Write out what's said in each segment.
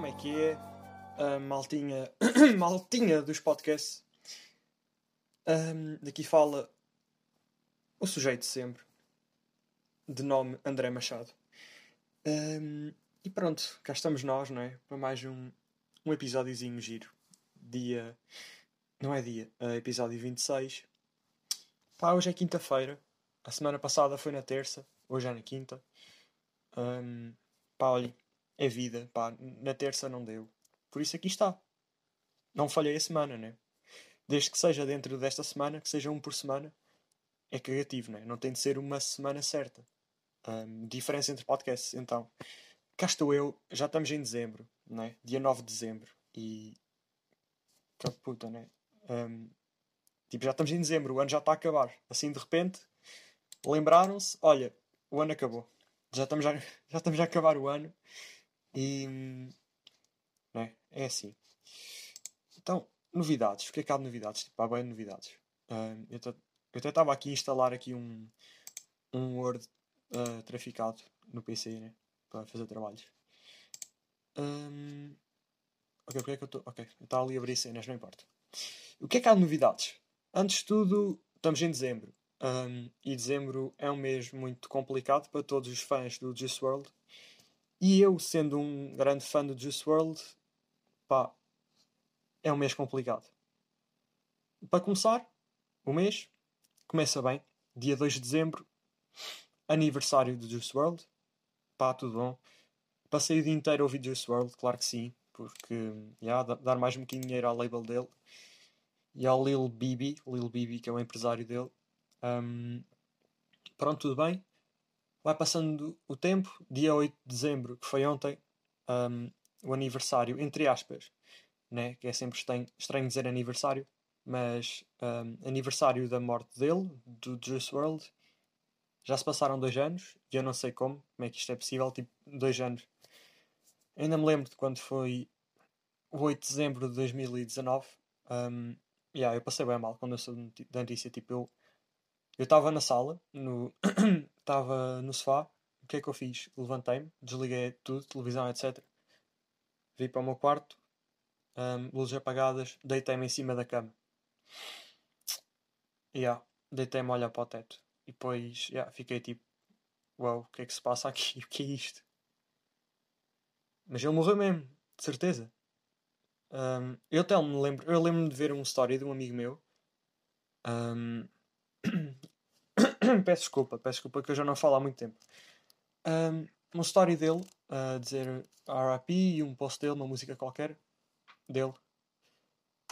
como é que é? A maltinha, maltinha dos podcasts. Um, daqui fala o sujeito sempre, de nome André Machado. Um, e pronto, cá estamos nós, não é? Para mais um, um episódiozinho giro. Dia. Não é dia, é episódio 26. Pá, hoje é quinta-feira. A semana passada foi na terça, hoje é na quinta. Um, pá, olha, é vida, pá, na terça não deu. Por isso aqui está. Não falhei a semana, né? Desde que seja dentro desta semana, que seja um por semana, é cagativo, né? Não tem de ser uma semana certa. Um, diferença entre podcasts, então. Cá estou eu, já estamos em dezembro, né? Dia 9 de dezembro. E. Que puta, né? Um, tipo, já estamos em dezembro, o ano já está a acabar. Assim de repente, lembraram-se: olha, o ano acabou. Já estamos a, já estamos a acabar o ano e. Né? É assim. Então, novidades. O que é que há de novidades? Tipo, há bem novidades. Uh, eu, eu até estava aqui a instalar aqui um, um Word uh, traficado no PC, né? Para fazer trabalhos. Um, ok, porque é que eu estou. Ok, está ali a abrir cenas, não importa. O que é que há de novidades? Antes de tudo, estamos em dezembro. Um, e dezembro é um mês muito complicado para todos os fãs do Juice World. E eu, sendo um grande fã do Juice World, pá, é um mês complicado. Para começar, o mês começa bem. Dia 2 de dezembro, aniversário do Juice World. Pá, tudo bom. Passei o dia inteiro a ouvir Juice World, claro que sim, porque já, dar mais um bocadinho de dinheiro ao label dele e ao Lil Bibi, Lil Bibi, que é o empresário dele. Um, pronto, tudo bem. Vai passando o tempo, dia 8 de dezembro, que foi ontem, um, o aniversário, entre aspas, né? que é sempre estranho, dizer aniversário, mas um, aniversário da morte dele, do Juice World. Já se passaram dois anos, e eu não sei como, como é que isto é possível, tipo, dois anos. ainda me lembro de quando foi o 8 de dezembro de 2019. Um, yeah, eu passei bem mal quando eu soube da notícia. Tipo, eu estava na sala, no estava no sofá. O que é que eu fiz? Levantei-me, desliguei tudo, televisão, etc. Vi para o meu quarto, um, luzes apagadas, deitei-me em cima da cama. Yeah, deitei-me a olhar para o teto. E depois yeah, fiquei tipo: Uau, wow, o que é que se passa aqui? O que é isto? Mas ele morreu mesmo, de certeza. Um, eu até me lembro, eu lembro-me de ver uma história de um amigo meu. Um, peço desculpa, peço desculpa que eu já não falo há muito tempo. Um, uma história dele a uh, dizer RIP e um post dele, uma música qualquer dele.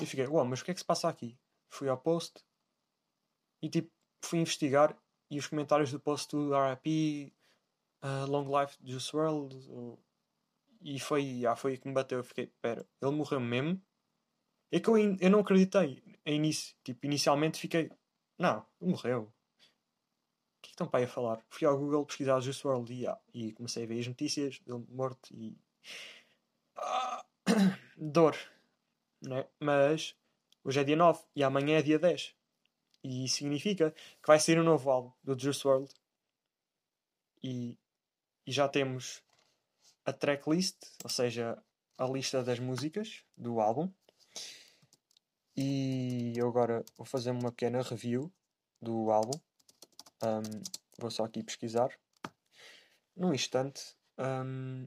E fiquei, uau, mas o que é que se passa aqui? Fui ao post e tipo, fui investigar e os comentários do post do RIP, uh, Long Life Juice World, e foi, ah, foi que me bateu. Eu fiquei, pera, ele morreu mesmo? É que eu, eu não acreditei em início. Tipo, inicialmente fiquei, não, morreu que estão para aí a falar? Fui ao Google pesquisar Juice WRLD e, ah, e comecei a ver as notícias dele morto e. Ah, dor. Né? Mas hoje é dia 9 e amanhã é dia 10. E isso significa que vai sair um novo álbum do Juice WRLD. E, e já temos a tracklist, ou seja, a lista das músicas do álbum. E eu agora vou fazer uma pequena review do álbum. Um, vou só aqui pesquisar. Num instante. Um,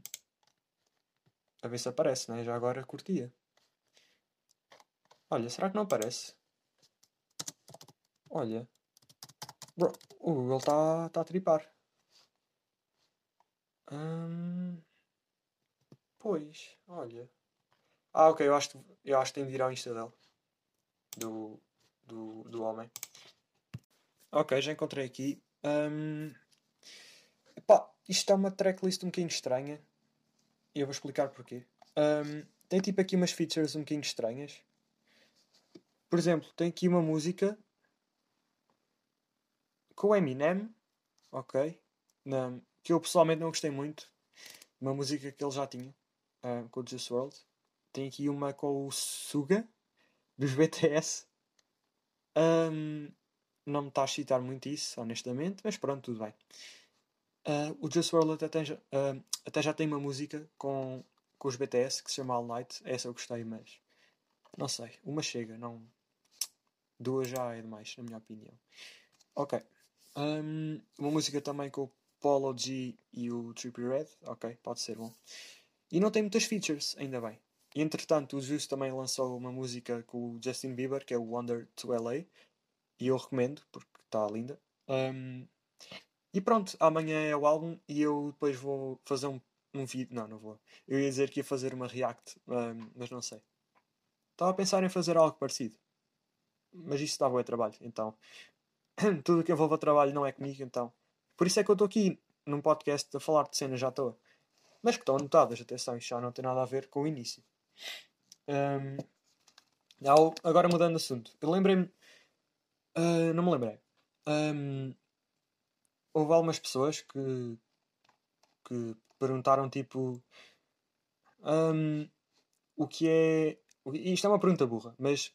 a ver se aparece, né? Já agora curtia. Olha, será que não aparece? Olha. Bro, o Google está tá a tripar. Pois, olha. Ah, ok, eu acho, eu acho que tenho de ir ao Insta dele. Do, do, do homem. Ok, já encontrei aqui. Um, epá, isto é uma tracklist um bocadinho estranha. Eu vou explicar porquê. Um, tem tipo aqui umas features um bocadinho estranhas. Por exemplo, tem aqui uma música com o Eminem, ok? Que eu pessoalmente não gostei muito. Uma música que ele já tinha um, com o Juice World. Tem aqui uma com o Suga dos BTS. Um, não me está a citar muito isso, honestamente, mas pronto, tudo bem. Uh, o Just World até, tem, uh, até já tem uma música com, com os BTS que se chama All Night. Essa eu gostei, mas não sei. Uma chega, não. Duas já é demais, na minha opinião. Ok. Um, uma música também com o Polo G e o Trippie Red. Ok, pode ser bom. E não tem muitas features, ainda bem. Entretanto, o Juice também lançou uma música com o Justin Bieber, que é o Wonder to LA. E eu recomendo, porque está linda. Um, e pronto, amanhã é o álbum e eu depois vou fazer um, um vídeo. Não, não vou. Eu ia dizer que ia fazer uma react, um, mas não sei. Estava a pensar em fazer algo parecido. Mas isso dá bom trabalho, então. Tudo que envolve trabalho não é comigo, então. Por isso é que eu estou aqui num podcast a falar de cenas já estou. Mas que estão anotadas, atenção, isto já não tem nada a ver com o início. Um, agora mudando de assunto. Eu lembrei-me. Uh, não me lembrei. Um, houve algumas pessoas que, que perguntaram tipo um, o que é. Isto é uma pergunta burra, mas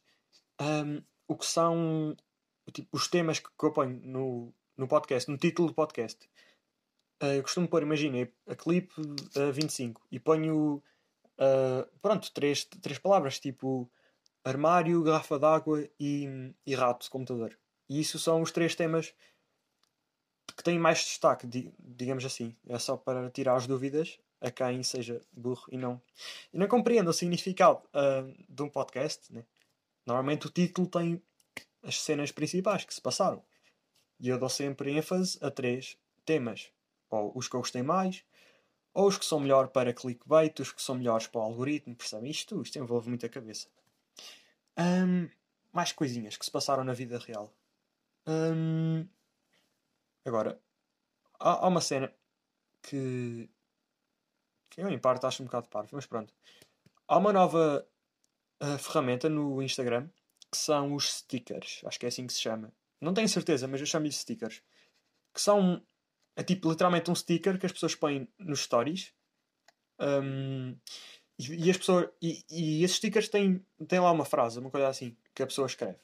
um, o que são tipo, os temas que, que eu ponho no, no podcast, no título do podcast. Uh, eu costumo pôr, imagina, a clipe uh, 25 e ponho uh, pronto, três, três palavras tipo armário, garrafa d'água e, e rato, computador. E isso são os três temas que têm mais destaque, digamos assim. É só para tirar as dúvidas a quem seja burro e não, e não compreenda o significado uh, de um podcast. Né? Normalmente o título tem as cenas principais que se passaram. E eu dou sempre ênfase a três temas. Ou os que eu gostei mais, ou os que são melhor para clickbait, os que são melhores para o algoritmo, percebem? Isto, isto envolve muita cabeça. Um, mais coisinhas que se passaram na vida real. Um, agora, há, há, uma cena que, que eu, em parte, acho um bocado parvo, mas pronto. Há uma nova uh, ferramenta no Instagram que são os stickers. Acho que é assim que se chama. Não tenho certeza, mas eu chamo-lhe stickers. Que são. É tipo literalmente um sticker que as pessoas põem nos stories. Um, e, as pessoas. E, e esses stickers têm, têm lá uma frase, uma coisa assim, que a pessoa escreve.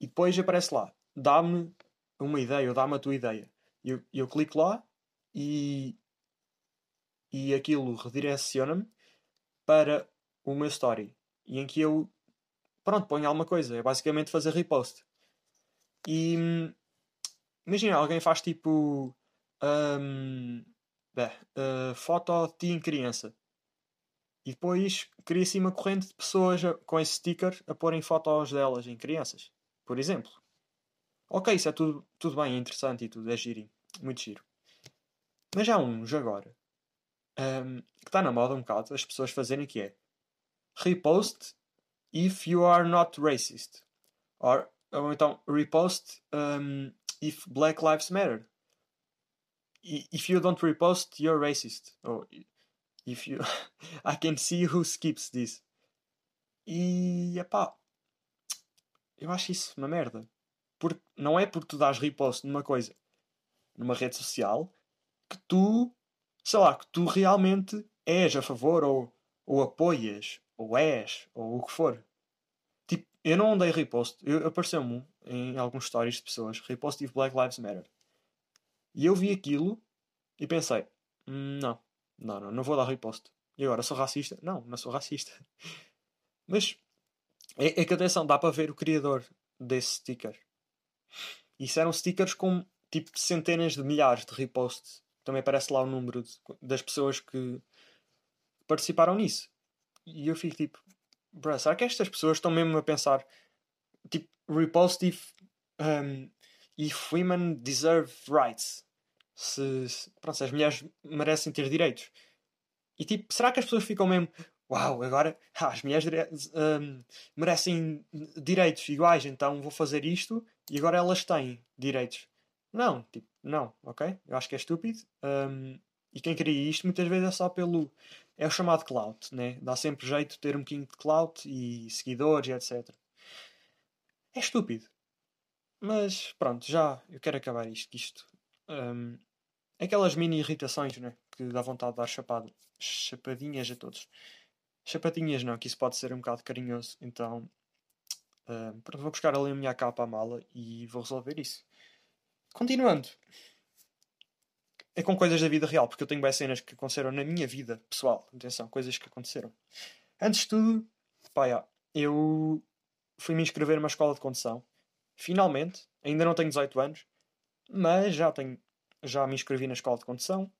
E depois aparece lá, dá-me uma ideia ou dá-me a tua ideia. E eu, eu clico lá e, e aquilo redireciona-me para o meu story. E em que eu, pronto, ponho alguma coisa. É basicamente fazer repost. E imagina, alguém faz tipo um, uh, foto de ti em criança. E depois cria-se uma corrente de pessoas com esse sticker a porem fotos delas em crianças por exemplo. Ok, isso é tudo, tudo bem, é interessante e tudo, é giro, muito giro. Mas há uns agora um, que está na moda um bocado as pessoas fazerem que é repost if you are not racist. Or, ou então repost um, if Black Lives Matter. If you don't repost, you're racist. Or if you. I can see who skips this. E epá, eu acho isso uma merda. Porque não é porque tu dás repost numa coisa, numa rede social, que tu, sei lá, que tu realmente és a favor ou, ou apoias, ou és, ou o que for. Tipo, eu não dei repost. Apareceu-me em alguns stories de pessoas, repost if Black Lives Matter. E eu vi aquilo e pensei, hum, não, não, não, não vou dar repost. E agora, sou racista? Não, não sou racista. Mas é, é que atenção, dá para ver o criador desse sticker. Isso eram stickers com tipo centenas de milhares de reposts. Também aparece lá o número de, das pessoas que participaram nisso. E eu fico tipo, será que estas pessoas estão mesmo a pensar tipo, repost if, um, if women deserve rights? Se, se, pronto, se as mulheres merecem ter direitos. E tipo, será que as pessoas ficam mesmo, uau, agora ah, as mulheres um, merecem direitos iguais, então vou fazer isto e agora elas têm direitos. Não, tipo, não, ok? Eu acho que é estúpido. Um, e quem cria isto muitas vezes é só pelo. É o chamado clout, né? Dá sempre jeito de ter um bocadinho de clout e seguidores e etc. É estúpido. Mas pronto, já eu quero acabar isto. isto um, aquelas mini irritações, né? Que dá vontade de dar chapado, chapadinhas a todos. Chapatinhas não, que isso pode ser um bocado carinhoso. Então, uh, pronto, vou buscar ali a minha capa à mala e vou resolver isso. Continuando. é com coisas da vida real, porque eu tenho bem cenas que aconteceram na minha vida pessoal. Atenção, coisas que aconteceram. Antes de tudo, pá, já, eu fui me inscrever numa escola de condução. Finalmente, ainda não tenho 18 anos, mas já tenho, já me inscrevi na escola de condução.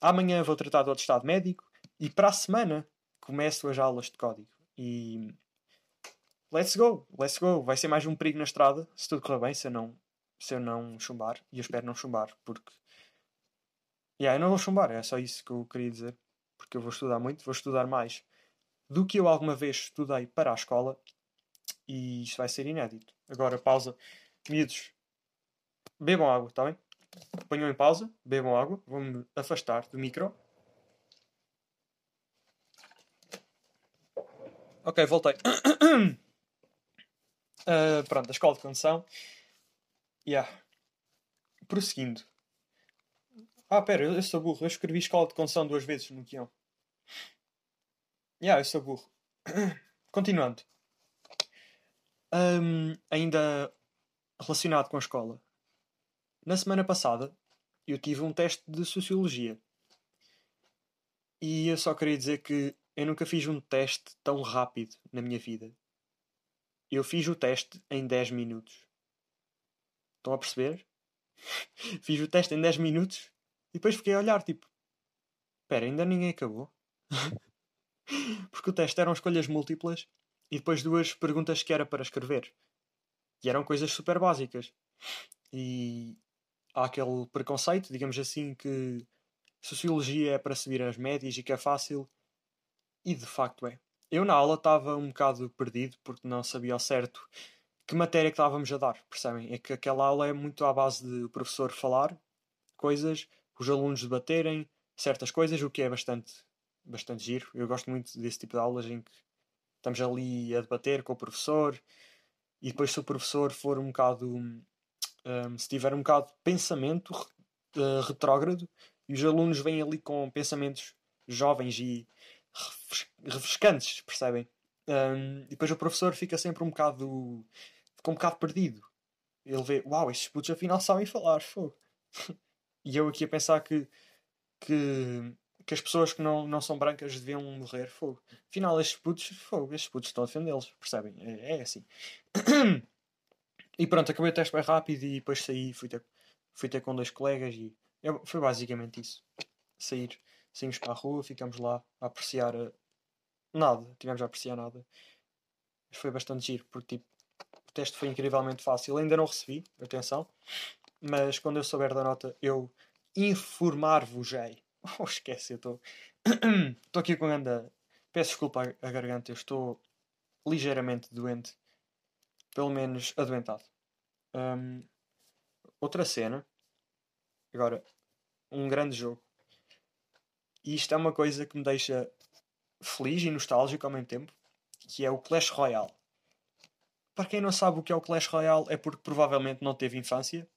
Amanhã vou tratar do atestado médico e para a semana começo as aulas de código. E let's go, let's go. Vai ser mais um perigo na estrada, se tudo correr bem, se eu não, se eu não chumbar. E eu espero não chumbar, porque. Yeah, eu não vou chumbar, é só isso que eu queria dizer. Porque eu vou estudar muito, vou estudar mais do que eu alguma vez estudei para a escola. E isto vai ser inédito. Agora, pausa. Miúdos, bebam água, está bem? Ponham em pausa, bebam água. Vou-me afastar do micro. Ok, voltei. Uh, pronto, a escola de condução. Yeah. Prosseguindo. Ah, pera, eu, eu sou burro. Eu escrevi escola de condução duas vezes no guião. Yeah, eu sou burro. Continuando. Um, ainda relacionado com a escola. Na semana passada, eu tive um teste de Sociologia. E eu só queria dizer que eu nunca fiz um teste tão rápido na minha vida. Eu fiz o teste em 10 minutos. Estão a perceber? fiz o teste em 10 minutos e depois fiquei a olhar, tipo, espera, ainda ninguém acabou? Porque o teste eram escolhas múltiplas e depois duas perguntas que era para escrever. E eram coisas super básicas. E há aquele preconceito, digamos assim, que sociologia é para subir as médias e que é fácil. E de facto é. Eu na aula estava um bocado perdido porque não sabia ao certo que matéria que estávamos a dar, percebem? É que aquela aula é muito à base de o professor falar coisas, os alunos debaterem certas coisas, o que é bastante, bastante giro. Eu gosto muito desse tipo de aulas em que estamos ali a debater com o professor e depois se o professor for um bocado um, se tiver um bocado de pensamento uh, retrógrado e os alunos vêm ali com pensamentos jovens e refrescantes, percebem? Um, e depois o professor fica sempre um bocado. fica um bocado perdido. Ele vê, uau, estes putos afinal sabem falar, fogo. e eu aqui a pensar que, que, que as pessoas que não, não são brancas deviam morrer, fogo. Afinal, estes putos, fogo, estes putos estão a defendê-los, percebem? É, é assim. e pronto, acabei o teste bem rápido e depois saí, fui ter, fui ter com dois colegas e eu, foi basicamente isso. Sair saímos para a rua, ficamos lá a apreciar uh, nada, tivemos a apreciar nada. Mas foi bastante giro, porque tipo, o teste foi incrivelmente fácil. Ainda não recebi, atenção, mas quando eu souber da nota, eu informar-vos-ei. Oh, esquece, eu estou. Estou aqui com anda. Peço desculpa a garganta, eu estou ligeiramente doente. Pelo menos adoentado. Um, outra cena. Agora, um grande jogo e isto é uma coisa que me deixa feliz e nostálgico ao mesmo tempo, que é o Clash Royale. Para quem não sabe o que é o Clash Royale, é porque provavelmente não teve infância.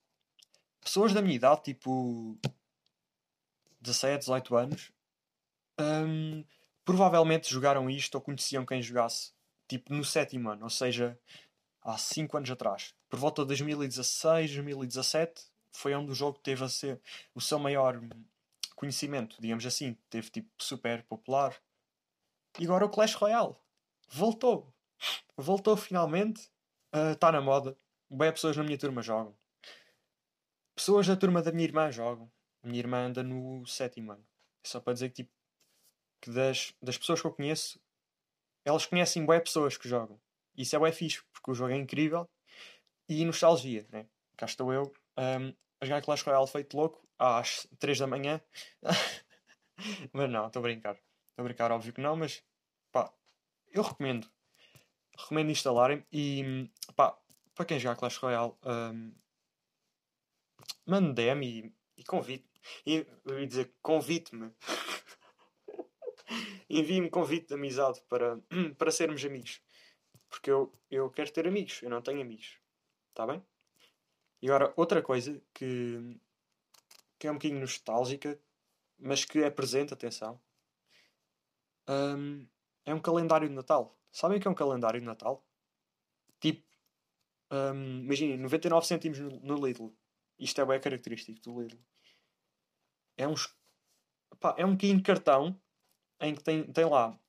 Pessoas da minha idade, tipo 17, 18 anos, hum, provavelmente jogaram isto ou conheciam quem jogasse, tipo no sétimo ano, ou seja, há 5 anos atrás. Por volta de 2016, 2017, foi onde o jogo teve a ser o seu maior conhecimento, digamos assim. Teve tipo super popular. E agora o Clash Royale voltou. Voltou finalmente. Está uh, na moda. Bem, pessoas na minha turma jogam. Pessoas da turma da minha irmã jogam. A minha irmã anda no sétimo ano. É só para dizer que, tipo, que das, das pessoas que eu conheço, elas conhecem bem pessoas que jogam. Isso é bem fixe, porque o jogo é incrível. E nostalgia, né? Cá estou eu um, a jogar Clash Royale feito louco às 3 da manhã. mas não, estou a brincar. Estou a brincar, óbvio que não, mas pá, eu recomendo. Recomendo instalarem e pá, para quem jogar Clash Royale, um, mande DM e, e convite. E, eu ia dizer convite-me. Envie-me convite de amizade para, para sermos amigos. Porque eu, eu quero ter amigos, eu não tenho amigos. Está bem? E agora, outra coisa que, que é um bocadinho nostálgica, mas que é presente, atenção, um, é um calendário de Natal. Sabem o que é um calendário de Natal? Tipo, um, imaginem, 99 cêntimos no, no Lidl. Isto é bem característico do Lidl. é, uns, é um bocadinho de cartão em que tem, tem lá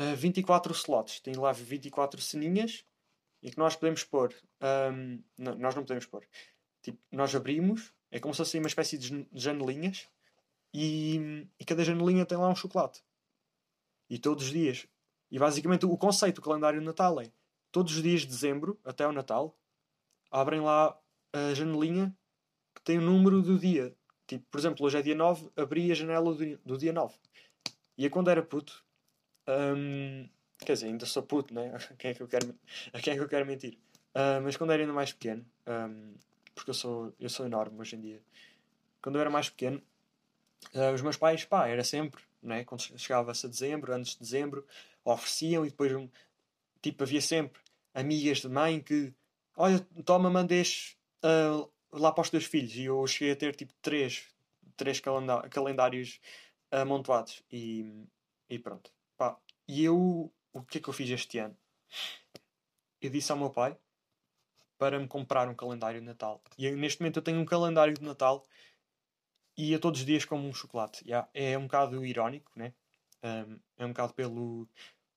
uh, 24 slots, tem lá 24 ceninhas e que nós podemos pôr. Um, não, nós não podemos pôr. Tipo, nós abrimos, é como se fosse uma espécie de janelinhas e, e cada janelinha tem lá um chocolate. E todos os dias. E basicamente o conceito do calendário de Natal é todos os dias de dezembro até o Natal abrem lá a janelinha que tem o número do dia. Tipo, por exemplo, hoje é dia 9, abri a janela do, do dia 9. E eu, quando era puto, hum, quer dizer, ainda sou puto, né? A quem é que eu quero, a quem é que eu quero mentir? Uh, mas quando era ainda mais pequeno, um, porque eu sou, eu sou enorme hoje em dia, quando eu era mais pequeno, uh, os meus pais, pá, era sempre, né? quando chegava-se a dezembro, antes de dezembro, ofereciam e depois, tipo, havia sempre amigas de mãe que, olha, toma, mandes uh, lá para os teus filhos. E eu cheguei a ter, tipo, três, três calendários amontoados. E, e pronto. E eu, o que é que eu fiz este ano? Eu disse ao meu pai para me comprar um calendário de Natal. E neste momento eu tenho um calendário de Natal e a todos os dias como um chocolate. Yeah, é um bocado irónico, né? Um, é um bocado pelo.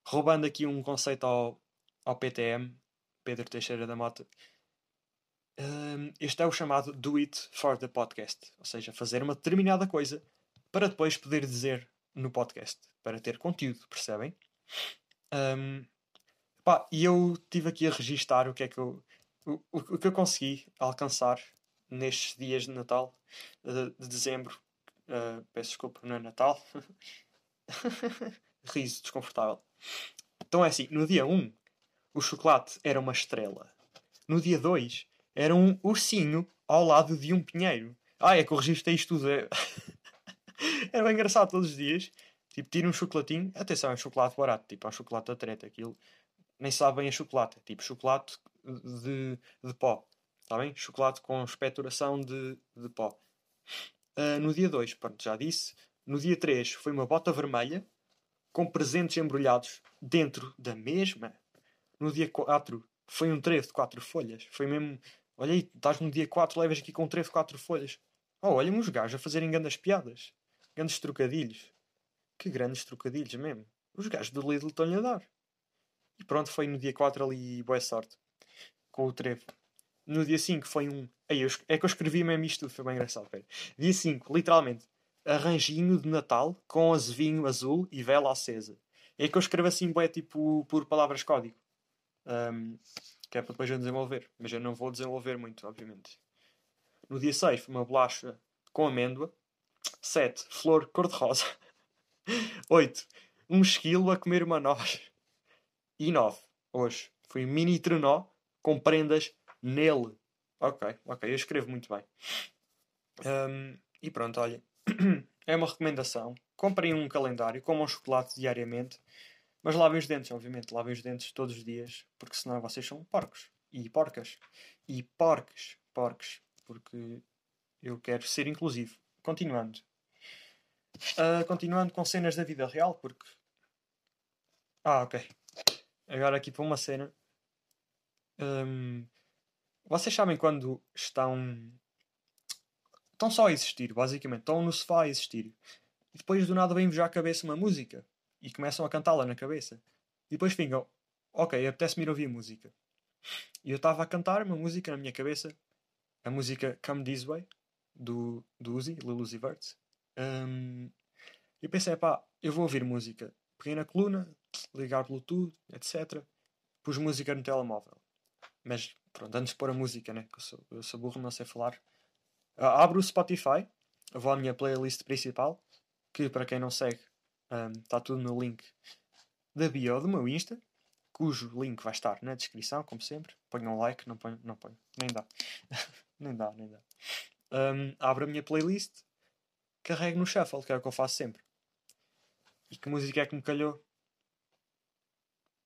roubando aqui um conceito ao, ao PTM, Pedro Teixeira da Mota. Um, este é o chamado Do It for the Podcast, ou seja, fazer uma determinada coisa para depois poder dizer no podcast, para ter conteúdo, percebem? Um, pá, e eu tive aqui a registar o que é que eu, o, o que eu consegui alcançar nestes dias de Natal, de, de dezembro. Uh, peço desculpa, não é Natal. Riso desconfortável. Então é assim: no dia 1, o chocolate era uma estrela. No dia 2, era um ursinho ao lado de um pinheiro. Ah, é que eu registrei isto tudo. É... era bem engraçado todos os dias. Tipo, tira um chocolatinho. Atenção, é um chocolate barato. Tipo, é um chocolate da treta. Aquilo nem sabe bem a chocolate. Tipo chocolate de, de pó. Está bem? Chocolate com espeturação de, de pó. Uh, no dia 2, pronto, já disse. No dia 3 foi uma bota vermelha com presentes embrulhados dentro da mesma. No dia 4 foi um trevo de 4 folhas. Foi mesmo. Olha aí, estás no dia 4, levas aqui com um trevo de 4 folhas. Oh, olha-me os gajos a fazerem grandes piadas. Grandes trocadilhos. Que grandes trocadilhos mesmo. Os gajos do Lidl estão-lhe a dar. E pronto, foi no dia 4 ali, boa sorte. Com o trevo. No dia 5 foi um. Aí, eu, é que eu escrevi mesmo isto tudo, foi bem engraçado. Pera. Dia 5, literalmente, arranjinho de Natal com azevinho azul e vela acesa. É que eu escrevo assim, boé, tipo, por palavras código. Um, que é para depois eu desenvolver. Mas eu não vou desenvolver muito, obviamente. No dia 6 foi uma bolacha com amêndoa. 7. Flor cor-de-rosa. 8. Um esquilo a comer uma noz. E 9. Hoje foi um mini trenó com prendas nele. Ok, ok, eu escrevo muito bem. Um, e pronto, olha. é uma recomendação. Comprem um calendário, comam chocolate diariamente. Mas lavem os dentes, obviamente. Lavem os dentes todos os dias. Porque senão vocês são porcos. E porcas. E porcos. Porcos. Porque eu quero ser inclusivo. Continuando. Uh, continuando com cenas da vida real, porque. Ah, ok. Agora aqui para uma cena. Um, vocês sabem quando estão. Estão só a existir, basicamente. Estão no sofá a existir. E depois do nada vem-vos à cabeça uma música. E começam a cantá-la na cabeça. E depois ficam. Ok, apetece-me ir ouvir música. E eu estava a cantar uma música na minha cabeça. A música Come This Way. Do, do Uzi, Lil Uzi Vert. Um, e pensei, pá, eu vou ouvir música. Peguei na coluna, ligar Bluetooth, etc. Pus música no telemóvel. Mas pronto, antes de pôr a música, né? Que eu sou, eu sou burro, não sei falar. Uh, abro o Spotify, vou à minha playlist principal, que para quem não segue, está um, tudo no link da bio do meu Insta, cujo link vai estar na descrição, como sempre. Ponham um like, não ponho, não ponho, nem dá. nem dá, nem dá. Um, abro a minha playlist, carrego no shuffle, que é o que eu faço sempre. E que música é que me calhou?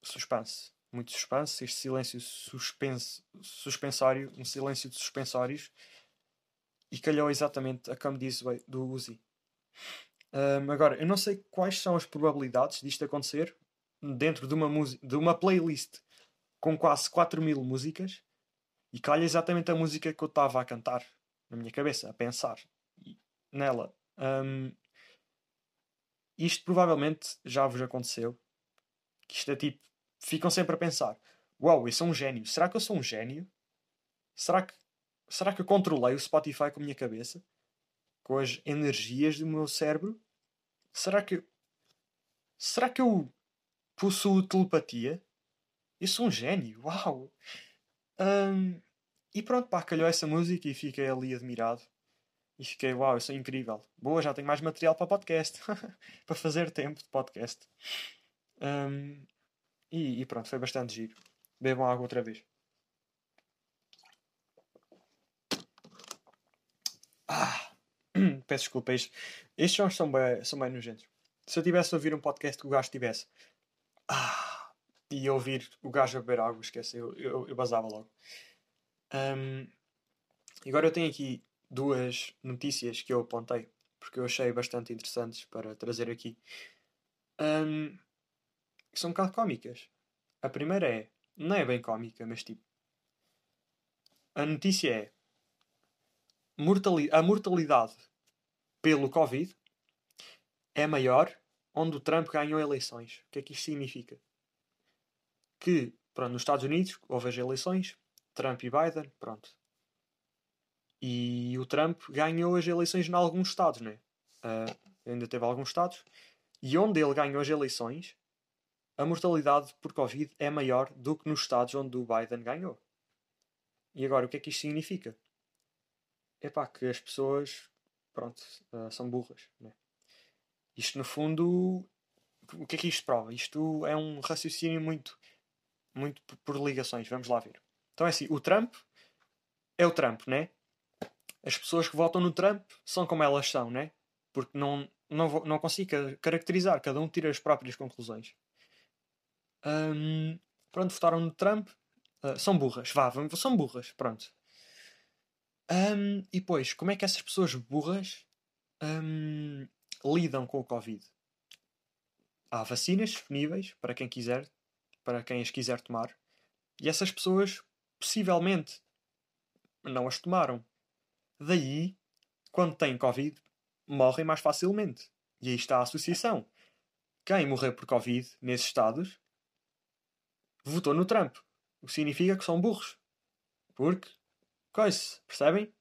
Suspense muito suspense, este silêncio suspense, suspensório, um silêncio de suspensórios, e calhou exatamente a Come This Way do Uzi. Um, agora, eu não sei quais são as probabilidades disto acontecer dentro de uma, de uma playlist com quase 4 mil músicas e calha exatamente a música que eu estava a cantar na minha cabeça, a pensar nela Um, isto provavelmente já vos aconteceu. Isto é tipo, ficam sempre a pensar: Uau, wow, eu sou um gênio. Será que eu sou um gênio? Será que, será que eu controlei o Spotify com a minha cabeça? Com as energias do meu cérebro? Será que. Será que eu possuo telepatia? Eu sou um gênio, uau! Um, e pronto, pá, calhou essa música e fiquei ali admirado. E fiquei, uau, eu sou incrível. Boa, já tenho mais material para podcast. para fazer tempo de podcast. Um, e, e, pronto, foi bastante giro. Bebam água outra vez. Ah, peço desculpa. Estes, estes sons são bem, são bem nojentos. Se eu tivesse a ouvir um podcast que o gajo tivesse. Ah, e ouvir o gajo a beber água, esquece, eu, eu, eu basava logo. Um, agora eu tenho aqui duas notícias que eu apontei, porque eu achei bastante interessantes para trazer aqui. Um, que são um bocado cómicas. A primeira é, não é bem cómica, mas tipo. A notícia é mortali a mortalidade pelo Covid é maior onde o Trump ganhou eleições. O que é que isto significa? Que, pronto, nos Estados Unidos houve as eleições, Trump e Biden, pronto. E o Trump ganhou as eleições em alguns estados, né? Uh, ainda teve alguns estados. E onde ele ganhou as eleições, a mortalidade por Covid é maior do que nos estados onde o Biden ganhou. E agora, o que é que isto significa? É pá, que as pessoas, pronto, uh, são burras, né? Isto, no fundo, o que é que isto prova? Isto é um raciocínio muito, muito por ligações. Vamos lá ver. Então é assim, o Trump é o Trump, né? As pessoas que votam no Trump são como elas são, né? Porque não, não, não consigo caracterizar, cada um tira as próprias conclusões. Um, pronto, votaram no Trump, uh, são burras, vá, são burras, pronto. Um, e depois, como é que essas pessoas burras um, lidam com o Covid. Há vacinas disponíveis para quem quiser, para quem as quiser tomar, e essas pessoas possivelmente não as tomaram. Daí, quando têm Covid, morrem mais facilmente. E aí está a associação. Quem morreu por Covid nesses estados votou no Trump. O que significa que são burros. Porque, coisa, percebem?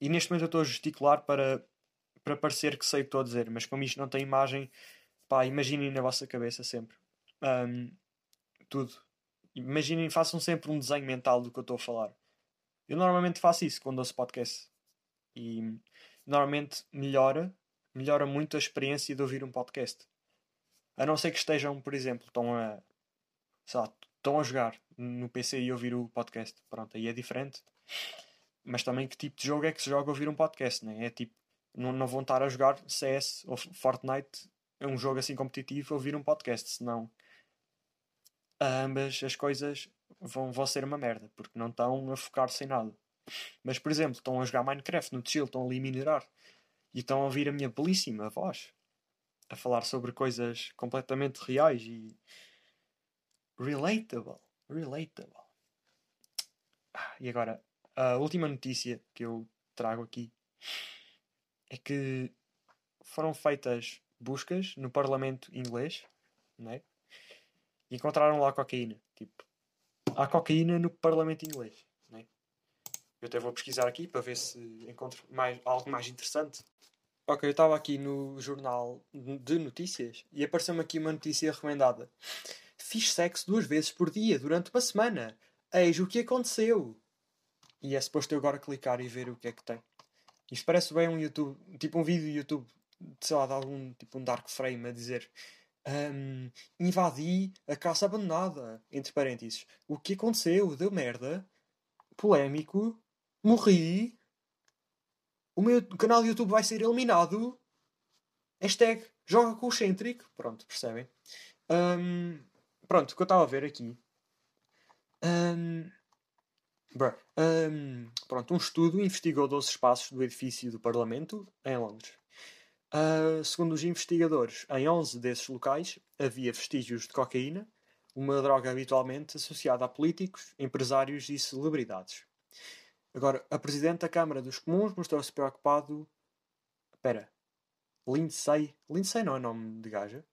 E neste momento eu estou a gesticular para para parecer que sei o que estou a dizer, mas como isto não tem imagem, pá, imaginem na vossa cabeça sempre. Um, tudo. Imaginem, façam sempre um desenho mental do que eu estou a falar. Eu normalmente faço isso quando ouço podcast. E normalmente melhora, melhora muito a experiência de ouvir um podcast. A não ser que estejam, por exemplo, estão a, lá, estão a jogar no PC e ouvir o podcast. Pronto, aí é diferente. Mas também que tipo de jogo é que se joga ouvir um podcast, né? É tipo não, não vão estar a jogar CS ou Fortnite, é um jogo assim competitivo, ouvir um podcast, senão ambas as coisas vão, vão ser uma merda, porque não estão a focar-se em nada. Mas, por exemplo, estão a jogar Minecraft no chill, estão ali a minerar e estão a ouvir a minha belíssima voz a falar sobre coisas completamente reais e relatable. Relatable. Ah, e agora, a última notícia que eu trago aqui é que foram feitas buscas no Parlamento inglês, né? E encontraram lá cocaína. Tipo, há cocaína no Parlamento inglês, né? Eu até vou pesquisar aqui para ver se encontro mais, algo mais interessante. Ok, eu estava aqui no jornal de notícias e apareceu-me aqui uma notícia recomendada. Fiz sexo duas vezes por dia durante uma semana. Eis o que aconteceu. E é suposto eu agora clicar e ver o que é que tem. Isto parece bem um YouTube, tipo um vídeo YouTube, sei lá, de algum tipo um dark frame a dizer um, invadi a casa abandonada, entre parênteses. O que aconteceu? Deu merda. Polémico. Morri. O meu canal de YouTube vai ser eliminado. Hashtag joga com o Centric. Pronto, percebem? Um, pronto, o que eu estava a ver aqui. Um, um, pronto, um estudo investigou 12 espaços do edifício do Parlamento em Londres. Uh, segundo os investigadores, em 11 desses locais havia vestígios de cocaína, uma droga habitualmente associada a políticos, empresários e celebridades. Agora, a Presidente da Câmara dos Comuns mostrou-se preocupado, Espera. Lindsay. Lindsay não é nome de gaja.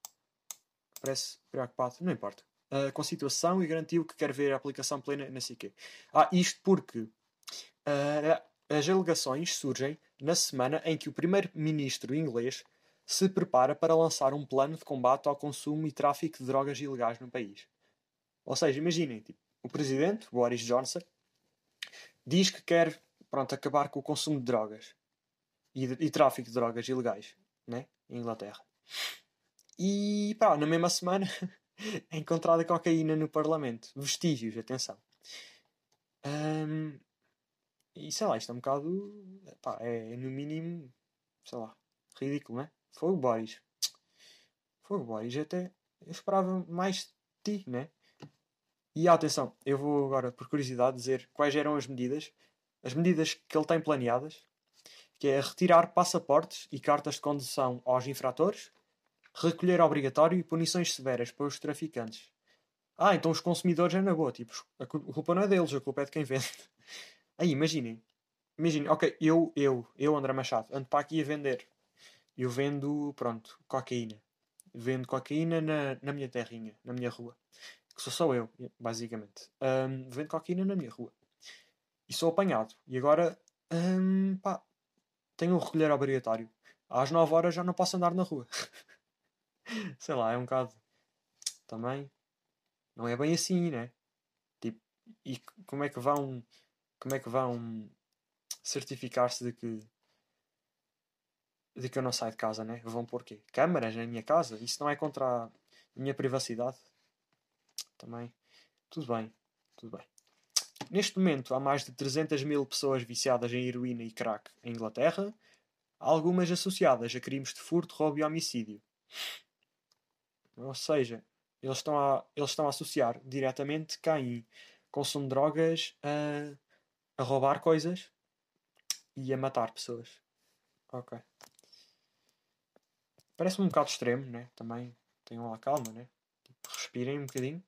Parece preocupado. Não importa. Uh, com a situação e garantiu que quer ver a aplicação plena, o quê. Ah, isto porque uh, as alegações surgem na semana em que o primeiro-ministro inglês se prepara para lançar um plano de combate ao consumo e tráfico de drogas ilegais no país. Ou seja, imaginem, tipo, o presidente, Boris Johnson, diz que quer pronto, acabar com o consumo de drogas e, e tráfico de drogas ilegais né? em Inglaterra. E pá, na mesma semana é encontrada cocaína no Parlamento. Vestígios, atenção. Um, e sei lá, isto é um bocado. Pá, é no mínimo, sei lá, ridículo, né? Foi o Boris. Foi o Boris, até eu esperava mais de ti, né? E atenção, eu vou agora, por curiosidade, dizer quais eram as medidas, as medidas que ele tem planeadas, que é retirar passaportes e cartas de condução aos infratores, recolher obrigatório e punições severas para os traficantes. Ah, então os consumidores é na boa, tipo, a culpa não é deles, a culpa é de quem vende. Aí, imaginem, imaginem, ok, eu, eu, eu, André Machado, ando para aqui a vender. Eu vendo, pronto, cocaína. Vendo cocaína na, na minha terrinha, na minha rua que sou só eu, basicamente. Um, vendo cocaína na minha rua. E sou apanhado. E agora, um, pá, tenho um recolher obrigatório. Às 9 horas já não posso andar na rua. Sei lá, é um bocado. Também. Não é bem assim, né? Tipo, e como é que vão. Como é que vão certificar-se de que. de que eu não saio de casa, né? Vão pôr quê? Câmaras na minha casa? Isso não é contra a minha privacidade? também. Tudo bem, tudo bem. Neste momento há mais de 300 mil pessoas viciadas em heroína e crack em Inglaterra, algumas associadas a crimes de furto, roubo e homicídio. Ou seja, eles estão a, eles estão a associar diretamente quem consome drogas a, a roubar coisas e a matar pessoas. Ok. Parece-me um bocado extremo, né? Também tenham lá calma, né? Tipo, respirem um bocadinho.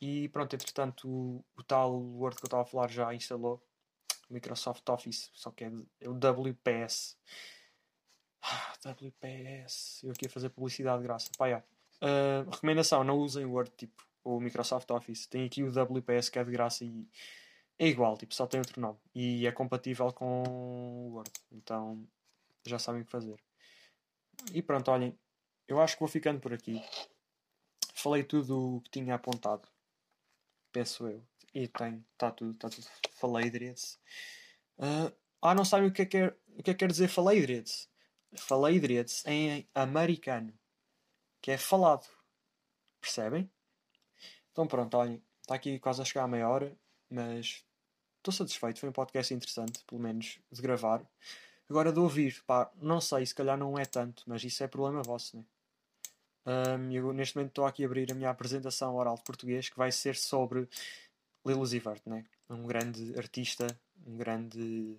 E pronto, entretanto, o, o tal Word que eu estava a falar já instalou. O Microsoft Office, só que é, é o WPS. Ah, WPS. Eu aqui a fazer publicidade de graça. Pá, yeah. uh, recomendação: não usem o Word tipo o Microsoft Office. Tem aqui o WPS que é de graça e é igual, tipo, só tem outro nome. E é compatível com o Word. Então já sabem o que fazer. E pronto, olhem. Eu acho que vou ficando por aqui. Falei tudo o que tinha apontado penso eu. E tem, está tudo, está tudo. Faleidreds. Uh, ah, ah, não sabem o que é que quer, o que é que quer dizer Faleidreds? Faleidreds em americano, que é falado. Percebem? Então pronto, olhem, está aqui quase a chegar a meia hora, mas estou satisfeito. Foi um podcast interessante, pelo menos, de gravar. Agora de ouvir, pá, não sei, se calhar não é tanto, mas isso é problema vosso, né? Um, eu neste momento estou aqui a abrir a minha apresentação oral de português que vai ser sobre Lilo Zivert, né? um grande artista, um grande,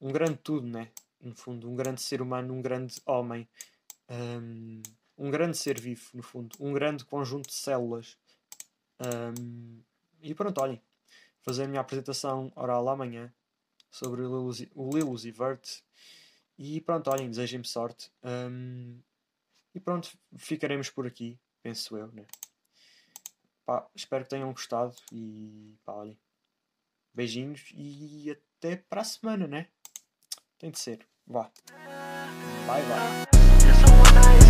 um grande tudo, né? no fundo, um grande ser humano, um grande homem, um, um grande ser vivo, no fundo, um grande conjunto de células. Um, e pronto, olhem, fazer a minha apresentação oral amanhã sobre o Lilo Zivert. E pronto, olhem, desejem-me sorte. Um, e pronto, ficaremos por aqui, penso eu, né? Pá, espero que tenham gostado e pá, olhem. Beijinhos e até para a semana, né? Tem de ser. Vá. Bye bye.